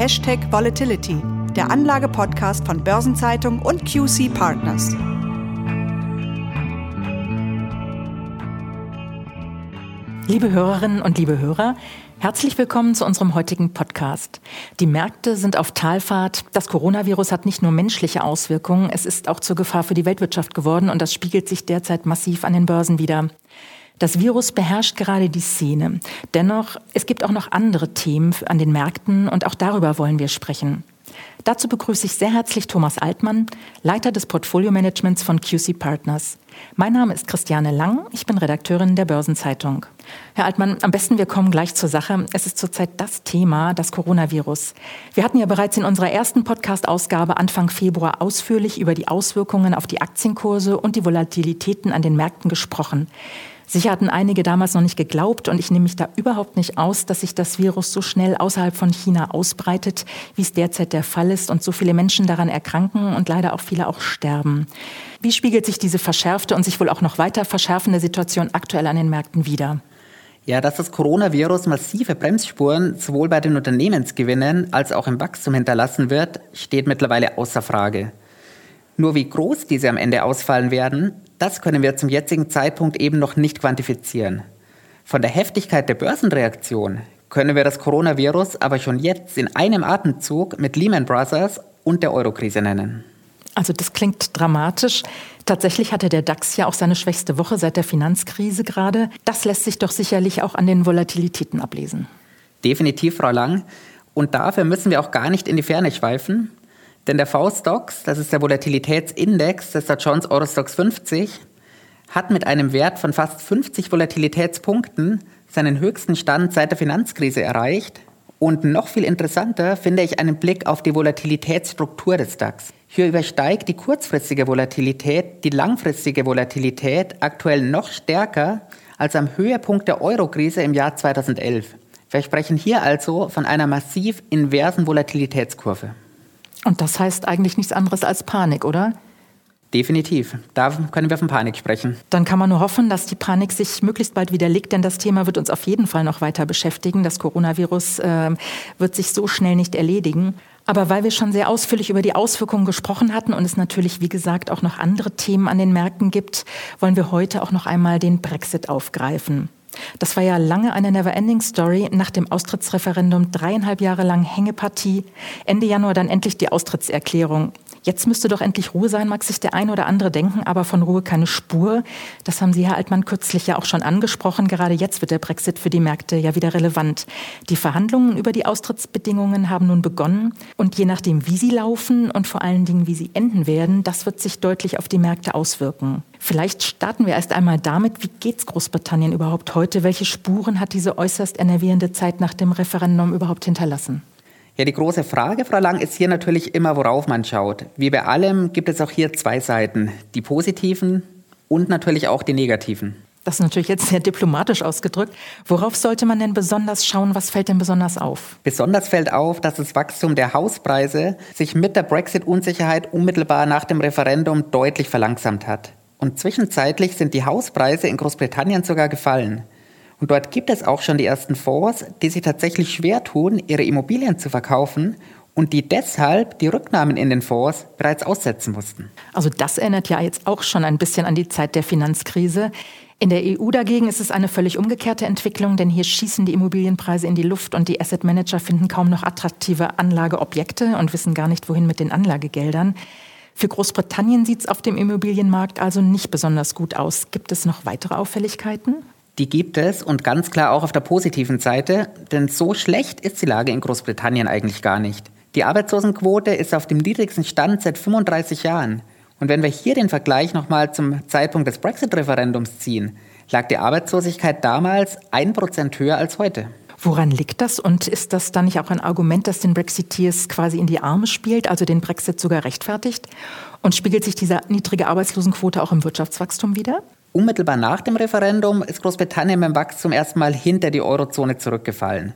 Hashtag Volatility, der Anlage-Podcast von Börsenzeitung und QC Partners. Liebe Hörerinnen und liebe Hörer, Herzlich willkommen zu unserem heutigen Podcast. Die Märkte sind auf Talfahrt. Das Coronavirus hat nicht nur menschliche Auswirkungen, es ist auch zur Gefahr für die Weltwirtschaft geworden und das spiegelt sich derzeit massiv an den Börsen wieder. Das Virus beherrscht gerade die Szene. Dennoch, es gibt auch noch andere Themen an den Märkten und auch darüber wollen wir sprechen. Dazu begrüße ich sehr herzlich Thomas Altmann, Leiter des Portfolio-Managements von QC Partners. Mein Name ist Christiane Lang, ich bin Redakteurin der Börsenzeitung. Herr Altmann, am besten wir kommen gleich zur Sache. Es ist zurzeit das Thema, das Coronavirus. Wir hatten ja bereits in unserer ersten Podcast-Ausgabe Anfang Februar ausführlich über die Auswirkungen auf die Aktienkurse und die Volatilitäten an den Märkten gesprochen. Sicher hatten einige damals noch nicht geglaubt und ich nehme mich da überhaupt nicht aus, dass sich das Virus so schnell außerhalb von China ausbreitet, wie es derzeit der Fall ist und so viele Menschen daran erkranken und leider auch viele auch sterben. Wie spiegelt sich diese verschärfte und sich wohl auch noch weiter verschärfende Situation aktuell an den Märkten wider? Ja, dass das Coronavirus massive Bremsspuren sowohl bei den Unternehmensgewinnen als auch im Wachstum hinterlassen wird, steht mittlerweile außer Frage. Nur wie groß diese am Ende ausfallen werden, das können wir zum jetzigen Zeitpunkt eben noch nicht quantifizieren. Von der Heftigkeit der Börsenreaktion können wir das Coronavirus aber schon jetzt in einem Atemzug mit Lehman Brothers und der Eurokrise nennen. Also das klingt dramatisch. Tatsächlich hatte der DAX ja auch seine schwächste Woche seit der Finanzkrise gerade. Das lässt sich doch sicherlich auch an den Volatilitäten ablesen. Definitiv, Frau Lang. Und dafür müssen wir auch gar nicht in die Ferne schweifen. Denn der V-Stocks, das ist der Volatilitätsindex des Dow Jones Eurostox 50, hat mit einem Wert von fast 50 Volatilitätspunkten seinen höchsten Stand seit der Finanzkrise erreicht. Und noch viel interessanter finde ich einen Blick auf die Volatilitätsstruktur des DAX. Hier übersteigt die kurzfristige Volatilität die langfristige Volatilität aktuell noch stärker als am Höhepunkt der Eurokrise im Jahr 2011. Wir sprechen hier also von einer massiv inversen Volatilitätskurve. Und das heißt eigentlich nichts anderes als Panik, oder? Definitiv. Da können wir von Panik sprechen. Dann kann man nur hoffen, dass die Panik sich möglichst bald widerlegt, denn das Thema wird uns auf jeden Fall noch weiter beschäftigen. Das Coronavirus äh, wird sich so schnell nicht erledigen. Aber weil wir schon sehr ausführlich über die Auswirkungen gesprochen hatten und es natürlich, wie gesagt, auch noch andere Themen an den Märkten gibt, wollen wir heute auch noch einmal den Brexit aufgreifen. Das war ja lange eine Never-Ending-Story. Nach dem Austrittsreferendum dreieinhalb Jahre lang Hängepartie. Ende Januar dann endlich die Austrittserklärung. Jetzt müsste doch endlich Ruhe sein, mag sich der ein oder andere denken, aber von Ruhe keine Spur. Das haben Sie, Herr Altmann, kürzlich ja auch schon angesprochen. Gerade jetzt wird der Brexit für die Märkte ja wieder relevant. Die Verhandlungen über die Austrittsbedingungen haben nun begonnen. Und je nachdem, wie sie laufen und vor allen Dingen, wie sie enden werden, das wird sich deutlich auf die Märkte auswirken. Vielleicht starten wir erst einmal damit, wie geht's Großbritannien überhaupt heute? Welche Spuren hat diese äußerst enervierende Zeit nach dem Referendum überhaupt hinterlassen? Ja, die große Frage, Frau Lang, ist hier natürlich immer, worauf man schaut. Wie bei allem gibt es auch hier zwei Seiten, die positiven und natürlich auch die negativen. Das ist natürlich jetzt sehr diplomatisch ausgedrückt. Worauf sollte man denn besonders schauen? Was fällt denn besonders auf? Besonders fällt auf, dass das Wachstum der Hauspreise sich mit der Brexit-Unsicherheit unmittelbar nach dem Referendum deutlich verlangsamt hat. Und zwischenzeitlich sind die Hauspreise in Großbritannien sogar gefallen. Und dort gibt es auch schon die ersten Fonds, die sich tatsächlich schwer tun, ihre Immobilien zu verkaufen und die deshalb die Rücknahmen in den Fonds bereits aussetzen mussten. Also das erinnert ja jetzt auch schon ein bisschen an die Zeit der Finanzkrise. In der EU dagegen ist es eine völlig umgekehrte Entwicklung, denn hier schießen die Immobilienpreise in die Luft und die Asset Manager finden kaum noch attraktive Anlageobjekte und wissen gar nicht, wohin mit den Anlagegeldern. Für Großbritannien sieht es auf dem Immobilienmarkt also nicht besonders gut aus. Gibt es noch weitere Auffälligkeiten? Die gibt es und ganz klar auch auf der positiven Seite, denn so schlecht ist die Lage in Großbritannien eigentlich gar nicht. Die Arbeitslosenquote ist auf dem niedrigsten Stand seit 35 Jahren. Und wenn wir hier den Vergleich nochmal zum Zeitpunkt des Brexit-Referendums ziehen, lag die Arbeitslosigkeit damals ein Prozent höher als heute. Woran liegt das? Und ist das dann nicht auch ein Argument, das den Brexiteers quasi in die Arme spielt, also den Brexit sogar rechtfertigt? Und spiegelt sich diese niedrige Arbeitslosenquote auch im Wirtschaftswachstum wieder? Unmittelbar nach dem Referendum ist Großbritannien beim Wachstum erstmal hinter die Eurozone zurückgefallen.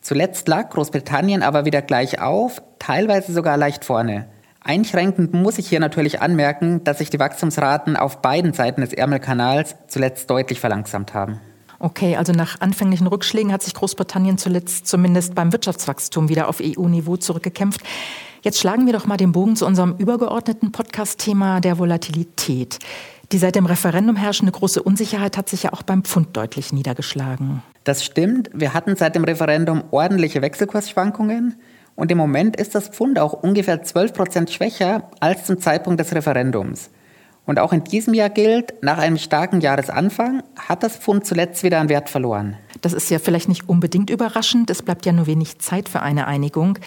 Zuletzt lag Großbritannien aber wieder gleich auf, teilweise sogar leicht vorne. Einschränkend muss ich hier natürlich anmerken, dass sich die Wachstumsraten auf beiden Seiten des Ärmelkanals zuletzt deutlich verlangsamt haben. Okay, also nach anfänglichen Rückschlägen hat sich Großbritannien zuletzt zumindest beim Wirtschaftswachstum wieder auf EU-Niveau zurückgekämpft. Jetzt schlagen wir doch mal den Bogen zu unserem übergeordneten Podcast-Thema der Volatilität. Die seit dem Referendum herrschende große Unsicherheit hat sich ja auch beim Pfund deutlich niedergeschlagen. Das stimmt. Wir hatten seit dem Referendum ordentliche Wechselkursschwankungen. Und im Moment ist das Pfund auch ungefähr 12 Prozent schwächer als zum Zeitpunkt des Referendums. Und auch in diesem Jahr gilt, nach einem starken Jahresanfang hat das Pfund zuletzt wieder an Wert verloren. Das ist ja vielleicht nicht unbedingt überraschend. Es bleibt ja nur wenig Zeit für eine Einigung.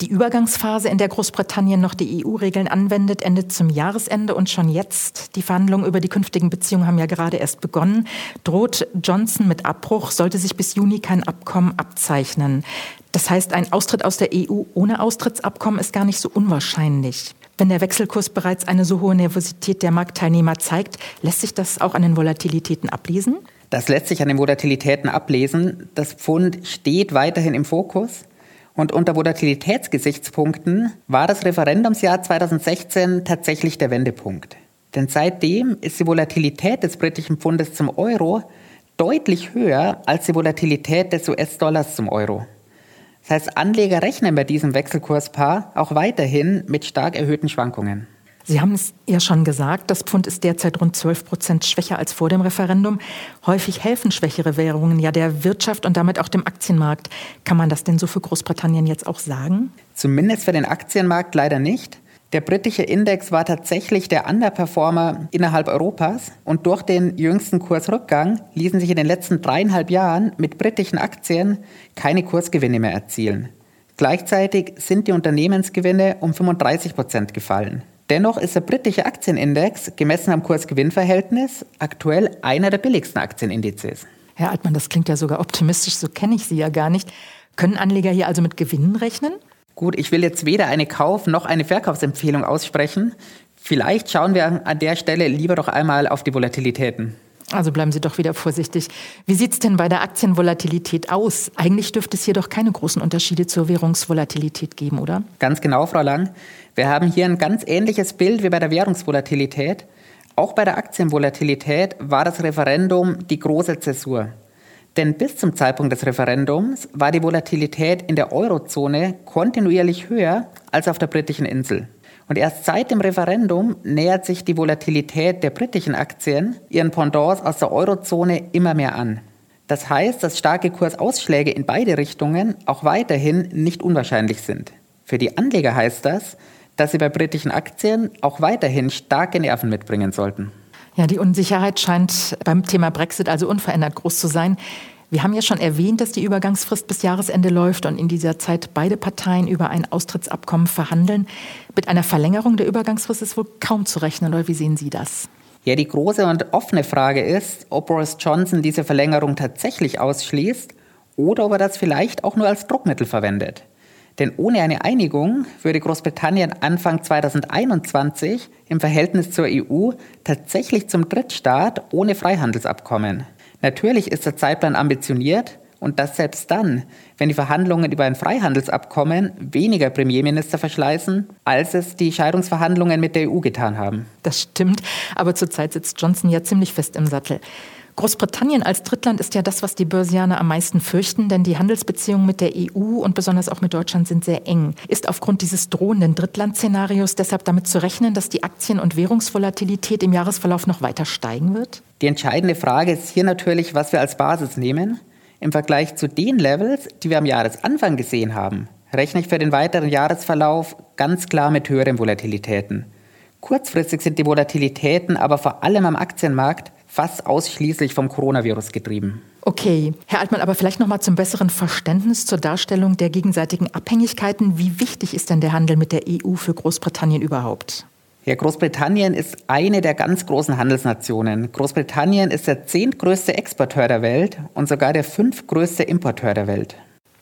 Die Übergangsphase, in der Großbritannien noch die EU-Regeln anwendet, endet zum Jahresende und schon jetzt, die Verhandlungen über die künftigen Beziehungen haben ja gerade erst begonnen, droht Johnson mit Abbruch, sollte sich bis Juni kein Abkommen abzeichnen. Das heißt, ein Austritt aus der EU ohne Austrittsabkommen ist gar nicht so unwahrscheinlich. Wenn der Wechselkurs bereits eine so hohe Nervosität der Marktteilnehmer zeigt, lässt sich das auch an den Volatilitäten ablesen? Das lässt sich an den Volatilitäten ablesen. Das Pfund steht weiterhin im Fokus. Und unter Volatilitätsgesichtspunkten war das Referendumsjahr 2016 tatsächlich der Wendepunkt. Denn seitdem ist die Volatilität des britischen Pfundes zum Euro deutlich höher als die Volatilität des US-Dollars zum Euro. Das heißt, Anleger rechnen bei diesem Wechselkurspaar auch weiterhin mit stark erhöhten Schwankungen. Sie haben es ja schon gesagt, das Pfund ist derzeit rund 12 Prozent schwächer als vor dem Referendum. Häufig helfen schwächere Währungen ja der Wirtschaft und damit auch dem Aktienmarkt. Kann man das denn so für Großbritannien jetzt auch sagen? Zumindest für den Aktienmarkt leider nicht. Der britische Index war tatsächlich der Underperformer innerhalb Europas und durch den jüngsten Kursrückgang ließen sich in den letzten dreieinhalb Jahren mit britischen Aktien keine Kursgewinne mehr erzielen. Gleichzeitig sind die Unternehmensgewinne um 35 Prozent gefallen. Dennoch ist der britische Aktienindex gemessen am Kurs-Gewinn-Verhältnis aktuell einer der billigsten Aktienindizes. Herr Altmann, das klingt ja sogar optimistisch, so kenne ich Sie ja gar nicht. Können Anleger hier also mit Gewinnen rechnen? Gut, ich will jetzt weder eine Kauf- noch eine Verkaufsempfehlung aussprechen. Vielleicht schauen wir an der Stelle lieber doch einmal auf die Volatilitäten. Also bleiben Sie doch wieder vorsichtig. Wie sieht es denn bei der Aktienvolatilität aus? Eigentlich dürfte es hier doch keine großen Unterschiede zur Währungsvolatilität geben, oder? Ganz genau, Frau Lang. Wir haben hier ein ganz ähnliches Bild wie bei der Währungsvolatilität. Auch bei der Aktienvolatilität war das Referendum die große Zäsur. Denn bis zum Zeitpunkt des Referendums war die Volatilität in der Eurozone kontinuierlich höher als auf der britischen Insel. Und erst seit dem Referendum nähert sich die Volatilität der britischen Aktien ihren Pendants aus der Eurozone immer mehr an. Das heißt, dass starke Kursausschläge in beide Richtungen auch weiterhin nicht unwahrscheinlich sind. Für die Anleger heißt das, dass sie bei britischen Aktien auch weiterhin starke Nerven mitbringen sollten. Ja, die Unsicherheit scheint beim Thema Brexit also unverändert groß zu sein. Wir haben ja schon erwähnt, dass die Übergangsfrist bis Jahresende läuft und in dieser Zeit beide Parteien über ein Austrittsabkommen verhandeln. Mit einer Verlängerung der Übergangsfrist ist wohl kaum zu rechnen, oder wie sehen Sie das? Ja, die große und offene Frage ist, ob Boris Johnson diese Verlängerung tatsächlich ausschließt oder ob er das vielleicht auch nur als Druckmittel verwendet. Denn ohne eine Einigung würde Großbritannien Anfang 2021 im Verhältnis zur EU tatsächlich zum Drittstaat ohne Freihandelsabkommen. Natürlich ist der Zeitplan ambitioniert und das selbst dann, wenn die Verhandlungen über ein Freihandelsabkommen weniger Premierminister verschleißen, als es die Scheidungsverhandlungen mit der EU getan haben. Das stimmt, aber zurzeit sitzt Johnson ja ziemlich fest im Sattel. Großbritannien als Drittland ist ja das, was die Börsianer am meisten fürchten, denn die Handelsbeziehungen mit der EU und besonders auch mit Deutschland sind sehr eng. Ist aufgrund dieses drohenden Drittlandszenarios deshalb damit zu rechnen, dass die Aktien- und Währungsvolatilität im Jahresverlauf noch weiter steigen wird? Die entscheidende Frage ist hier natürlich, was wir als Basis nehmen. Im Vergleich zu den Levels, die wir am Jahresanfang gesehen haben, rechne ich für den weiteren Jahresverlauf ganz klar mit höheren Volatilitäten. Kurzfristig sind die Volatilitäten aber vor allem am Aktienmarkt fast ausschließlich vom Coronavirus getrieben. Okay, Herr Altmann, aber vielleicht noch mal zum besseren Verständnis zur Darstellung der gegenseitigen Abhängigkeiten. Wie wichtig ist denn der Handel mit der EU für Großbritannien überhaupt? Ja, Großbritannien ist eine der ganz großen Handelsnationen. Großbritannien ist der zehntgrößte Exporteur der Welt und sogar der fünftgrößte Importeur der Welt.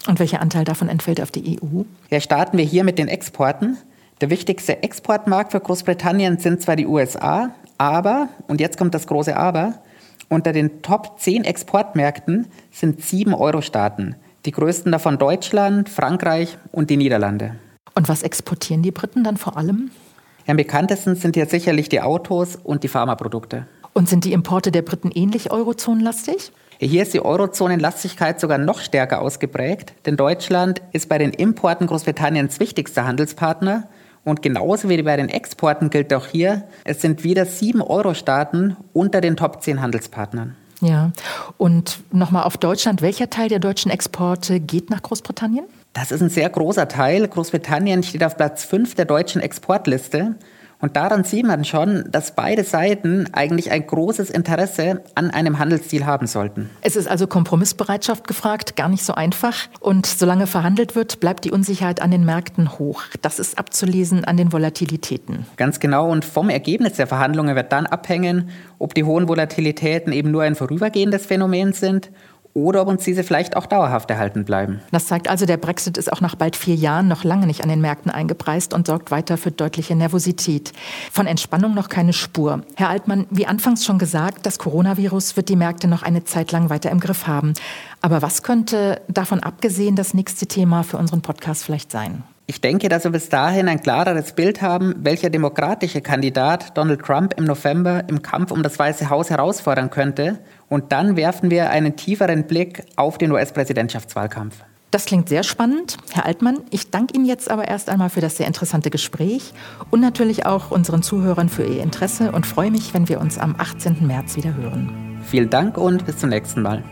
Und welcher Anteil davon entfällt auf die EU? Ja, starten wir hier mit den Exporten. Der wichtigste Exportmarkt für Großbritannien sind zwar die USA, aber, und jetzt kommt das große Aber, unter den Top 10 Exportmärkten sind sieben Euro-Staaten. Die größten davon Deutschland, Frankreich und die Niederlande. Und was exportieren die Briten dann vor allem? Ja, am bekanntesten sind hier sicherlich die Autos und die Pharmaprodukte. Und sind die Importe der Briten ähnlich eurozonenlastig? Hier ist die Eurozonenlastigkeit sogar noch stärker ausgeprägt, denn Deutschland ist bei den Importen Großbritanniens wichtigster Handelspartner. Und genauso wie bei den Exporten gilt auch hier, es sind wieder sieben Euro-Staaten unter den Top 10 Handelspartnern. Ja, und nochmal auf Deutschland. Welcher Teil der deutschen Exporte geht nach Großbritannien? Das ist ein sehr großer Teil. Großbritannien steht auf Platz 5 der deutschen Exportliste. Und daran sieht man schon, dass beide Seiten eigentlich ein großes Interesse an einem Handelsdeal haben sollten. Es ist also Kompromissbereitschaft gefragt, gar nicht so einfach. Und solange verhandelt wird, bleibt die Unsicherheit an den Märkten hoch. Das ist abzulesen an den Volatilitäten. Ganz genau. Und vom Ergebnis der Verhandlungen wird dann abhängen, ob die hohen Volatilitäten eben nur ein vorübergehendes Phänomen sind oder ob uns diese vielleicht auch dauerhaft erhalten bleiben. Das zeigt also, der Brexit ist auch nach bald vier Jahren noch lange nicht an den Märkten eingepreist und sorgt weiter für deutliche Nervosität. Von Entspannung noch keine Spur. Herr Altmann, wie anfangs schon gesagt, das Coronavirus wird die Märkte noch eine Zeit lang weiter im Griff haben. Aber was könnte davon abgesehen das nächste Thema für unseren Podcast vielleicht sein? Ich denke, dass wir bis dahin ein klareres Bild haben, welcher demokratische Kandidat Donald Trump im November im Kampf um das Weiße Haus herausfordern könnte. Und dann werfen wir einen tieferen Blick auf den US-Präsidentschaftswahlkampf. Das klingt sehr spannend. Herr Altmann, ich danke Ihnen jetzt aber erst einmal für das sehr interessante Gespräch und natürlich auch unseren Zuhörern für Ihr Interesse und freue mich, wenn wir uns am 18. März wieder hören. Vielen Dank und bis zum nächsten Mal.